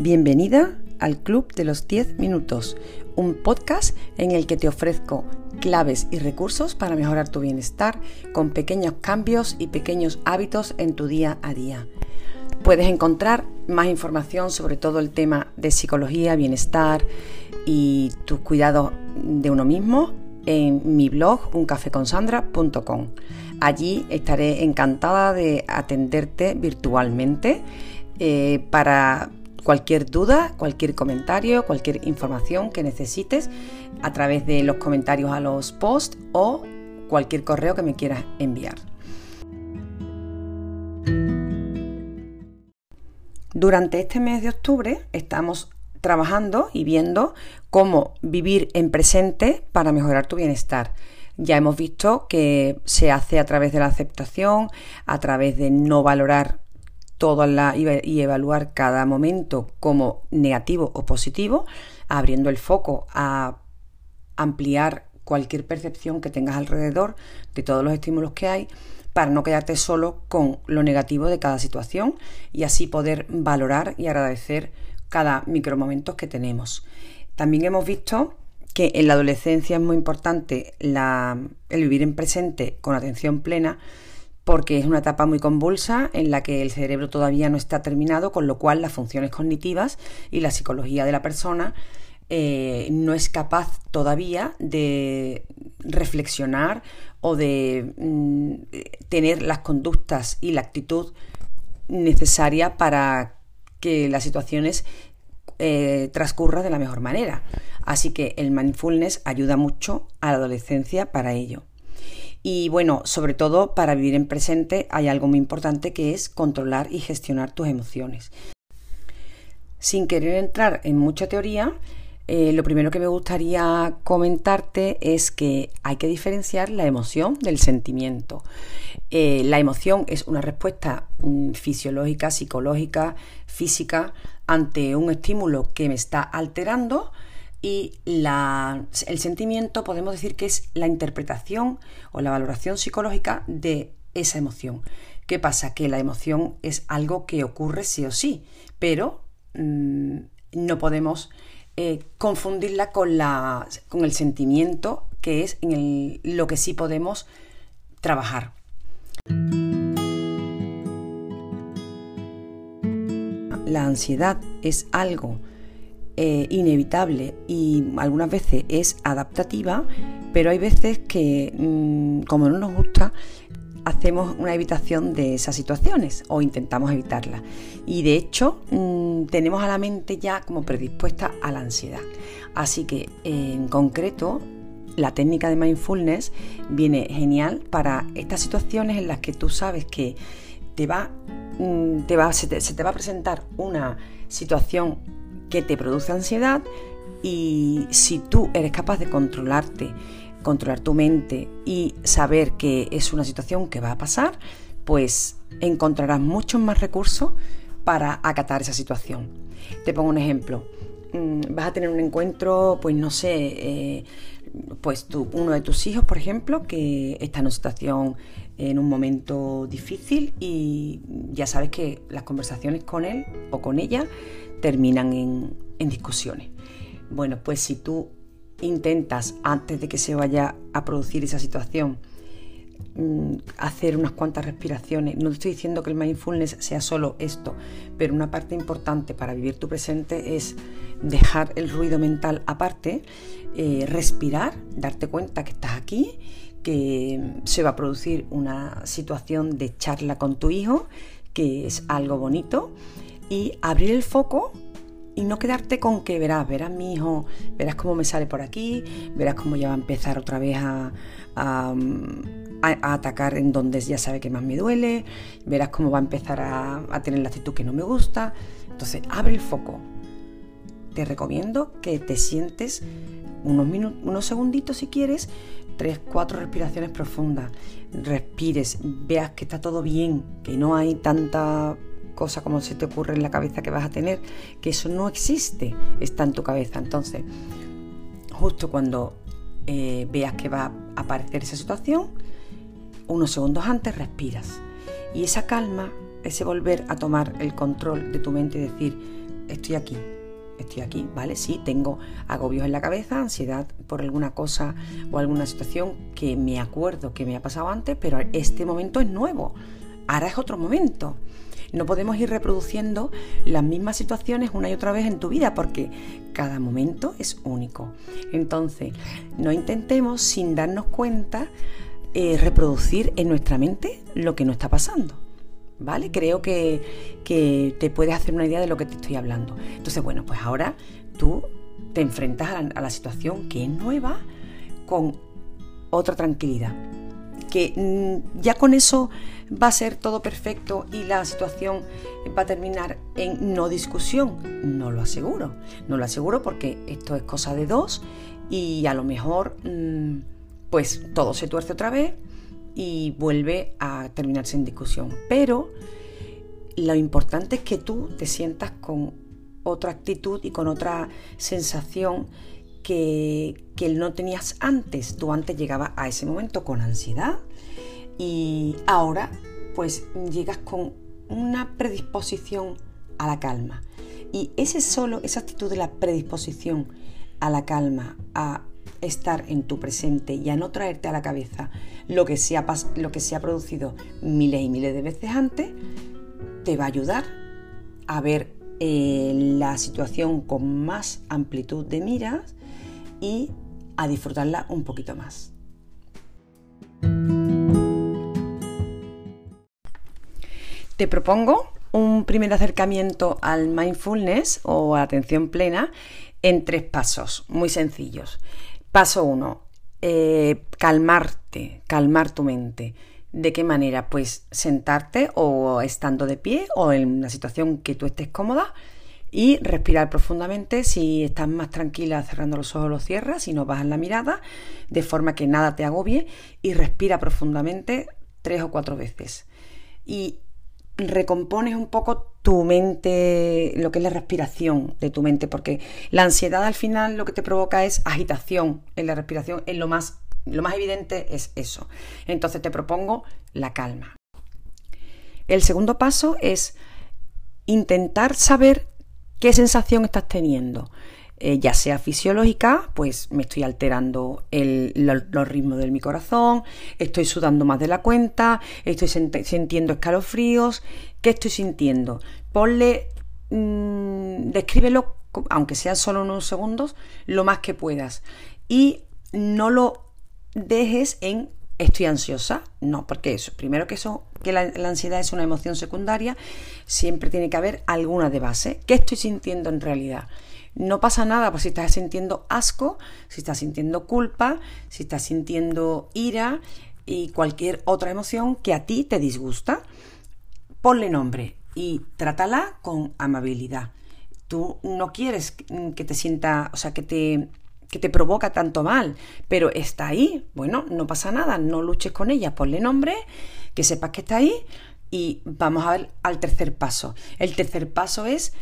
Bienvenida al Club de los 10 Minutos, un podcast en el que te ofrezco claves y recursos para mejorar tu bienestar con pequeños cambios y pequeños hábitos en tu día a día. Puedes encontrar más información sobre todo el tema de psicología, bienestar y tus cuidados de uno mismo en mi blog uncafeconsandra.com. Allí estaré encantada de atenderte virtualmente eh, para cualquier duda, cualquier comentario, cualquier información que necesites a través de los comentarios a los posts o cualquier correo que me quieras enviar. Durante este mes de octubre estamos trabajando y viendo cómo vivir en presente para mejorar tu bienestar. Ya hemos visto que se hace a través de la aceptación, a través de no valorar todo y evaluar cada momento como negativo o positivo, abriendo el foco a ampliar cualquier percepción que tengas alrededor de todos los estímulos que hay para no quedarte solo con lo negativo de cada situación y así poder valorar y agradecer cada micromomento que tenemos. También hemos visto que en la adolescencia es muy importante el vivir en presente con atención plena porque es una etapa muy convulsa en la que el cerebro todavía no está terminado, con lo cual las funciones cognitivas y la psicología de la persona eh, no es capaz todavía de reflexionar o de mm, tener las conductas y la actitud necesaria para que las situaciones eh, transcurran de la mejor manera. Así que el mindfulness ayuda mucho a la adolescencia para ello. Y bueno, sobre todo para vivir en presente hay algo muy importante que es controlar y gestionar tus emociones. Sin querer entrar en mucha teoría, eh, lo primero que me gustaría comentarte es que hay que diferenciar la emoción del sentimiento. Eh, la emoción es una respuesta mm, fisiológica, psicológica, física ante un estímulo que me está alterando y el sentimiento podemos decir que es la interpretación o la valoración psicológica de esa emoción. ¿Qué pasa? Que la emoción es algo que ocurre sí o sí, pero mm, no podemos eh, confundirla con, la, con el sentimiento, que es en lo que sí podemos trabajar. La ansiedad es algo eh, inevitable y algunas veces es adaptativa, pero hay veces que, mm, como no nos gusta, hacemos una evitación de esas situaciones o intentamos evitarlas. Y de hecho, mm, tenemos a la mente ya como predispuesta a la ansiedad. Así que, en concreto, la técnica de mindfulness viene genial para estas situaciones en las que tú sabes que te va, mm, te va, se te va a presentar una situación que te produce ansiedad y si tú eres capaz de controlarte, controlar tu mente y saber que es una situación que va a pasar, pues encontrarás muchos más recursos para acatar esa situación. Te pongo un ejemplo. Mm, vas a tener un encuentro, pues no sé, eh, pues uno de tus hijos, por ejemplo, que está en una situación, en un momento difícil y ya sabes que las conversaciones con él o con ella terminan en, discusiones. Bueno, pues si tú intentas, antes de que se vaya a producir esa situación, mm, hacer unas cuantas respiraciones. No te estoy diciendo que el mindfulness sea solo esto, pero una parte importante para vivir tu presente es dejar el ruido mental aparte, eh, respirar, darte cuenta que estás aquí, que se va a producir una situación de charla con tu hijo, que es algo bonito y abrir el foco y no quedarte con que verás, verás mi hijo, verás cómo me sale por aquí, verás cómo ya va a empezar otra vez a, a, atacar en donde ya sabe que más me duele, verás cómo va a empezar a, tener la actitud que no me gusta. Entonces, abre el foco. Te recomiendo que te sientes unos, unos segunditos si quieres, tres, cuatro respiraciones profundas, respires, veas que está todo bien, que no hay tanta cosa como se te ocurre en la cabeza que vas a tener, que eso no existe, está en tu cabeza. Entonces, justo cuando eh, veas que va a aparecer esa situación, unos segundos antes respiras. Y esa calma, ese volver a tomar el control de tu mente y decir, estoy aquí, estoy aquí, ¿vale? Sí, tengo agobios en la cabeza, ansiedad por alguna cosa o alguna situación que me acuerdo que me ha pasado antes, pero este momento es nuevo. Ahora es otro momento. No podemos ir reproduciendo las mismas situaciones una y otra vez en tu vida porque cada momento es único. Entonces, no intentemos sin darnos cuenta eh, reproducir en nuestra mente lo que no está pasando. ¿Vale? Creo que, te puedes hacer una idea de lo que te estoy hablando. Entonces, bueno, pues ahora tú te enfrentas a la situación que es nueva con otra tranquilidad que mm, ya con eso va a ser todo perfecto y la situación va a terminar en no discusión. No lo aseguro, no lo aseguro porque esto es cosa de dos y a lo mejor mm, pues todo se tuerce otra vez y vuelve a terminarse en discusión. Pero lo importante es que tú te sientas con otra actitud y con otra sensación que, que no tenías antes. Tú antes llegabas a ese momento con ansiedad y ahora pues llegas con una predisposición a la calma. Y ese solo, esa actitud de la predisposición a la calma, a estar en tu presente y a no traerte a la cabeza lo que se ha, lo que se ha producido miles y miles de veces antes, te va a ayudar a ver eh, la situación con más amplitud de miras y a disfrutarla un poquito más. Te propongo un primer acercamiento al mindfulness o atención plena en tres pasos muy sencillos. Paso uno, eh, calmarte, calmar tu mente. ¿De qué manera? Pues sentarte o estando de pie o en una situación que tú estés cómoda y respirar profundamente. Si estás más tranquila cerrando los ojos los cierras y no bajas la mirada de forma que nada te agobie y respira profundamente tres o cuatro veces. Y recompones un poco tu mente, lo que es la respiración de tu mente, porque la ansiedad al final lo que te provoca es agitación en la respiración, en lo más, lo más evidente es eso. Entonces te propongo la calma. El segundo paso es intentar saber qué sensación estás teniendo. Eh, ya sea fisiológica, pues me estoy alterando el, los ritmos de mi corazón, estoy sudando más de la cuenta, estoy sintiendo escalofríos. ¿Qué estoy sintiendo? Ponle, mmm, descríbelo, aunque sea solo unos segundos, lo más que puedas. Y no lo dejes en estoy ansiosa. No, porque eso, primero que eso, que la, la, ansiedad es una emoción secundaria, siempre tiene que haber alguna de base. ¿Qué estoy sintiendo en realidad? No pasa nada pues si estás sintiendo asco, si estás sintiendo culpa, si estás sintiendo ira y cualquier otra emoción que a ti te disgusta. Ponle nombre y trátala con amabilidad. Tú no quieres que te sienta, o sea, que te que te provoca tanto mal, pero está ahí. Bueno, no pasa nada, no luches con ella, ponle nombre, que sepas que está ahí y vamos a ver al tercer paso. El tercer paso es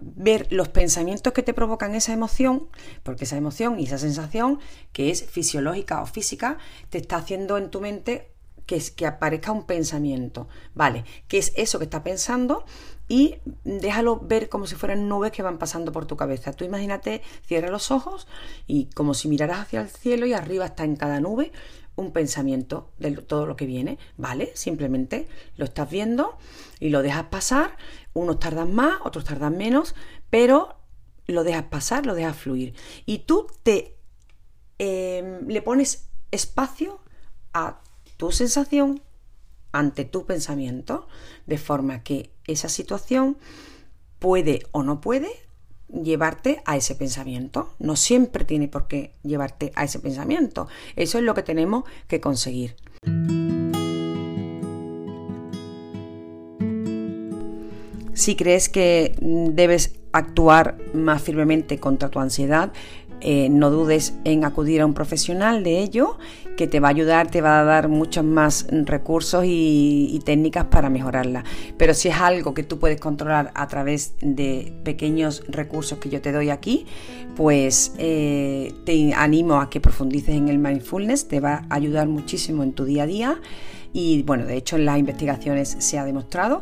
ver los pensamientos que te provocan esa emoción, porque esa emoción y esa sensación, que es fisiológica o física, te está haciendo en tu mente que, que aparezca un pensamiento. Vale, ¿qué es eso que está pensando? Y déjalo ver como si fueran nubes que van pasando por tu cabeza. Tú imagínate, cierra los ojos y como si miraras hacia el cielo y arriba está en cada nube un pensamiento de todo lo que viene, ¿vale? Simplemente lo estás viendo y lo dejas pasar, unos tardan más, otros tardan menos, pero lo dejas pasar, lo dejas fluir. Y tú te em, le pones espacio a tu sensación ante tu pensamiento, de forma que esa situación puede o no puede llevarte a ese pensamiento. No siempre tiene por qué llevarte a ese pensamiento. Eso es lo que tenemos que conseguir. Si crees que debes actuar más firmemente contra tu ansiedad, eh, no dudes en acudir a un profesional de ello que te va a ayudar, te va a dar muchos más recursos y, técnicas para mejorarla. Pero si es algo que tú puedes controlar a través de pequeños recursos que yo te doy aquí, pues eh, te animo a que profundices en el mindfulness, te va a ayudar muchísimo en tu día a día y bueno, de hecho en las investigaciones se ha demostrado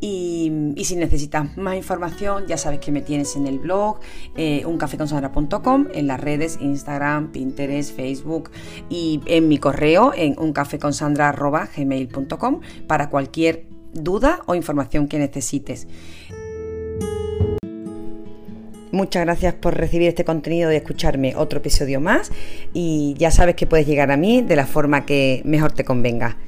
Y, si necesitas más información, ya sabes que me tienes en el blog, eh, uncafeconsandra.com, en las redes Instagram, Pinterest, Facebook y en mi correo en uncafeconsandra.gmail.com para cualquier duda o información que necesites. Muchas gracias por recibir este contenido y escucharme otro episodio más y ya sabes que puedes llegar a mí de la forma que mejor te convenga.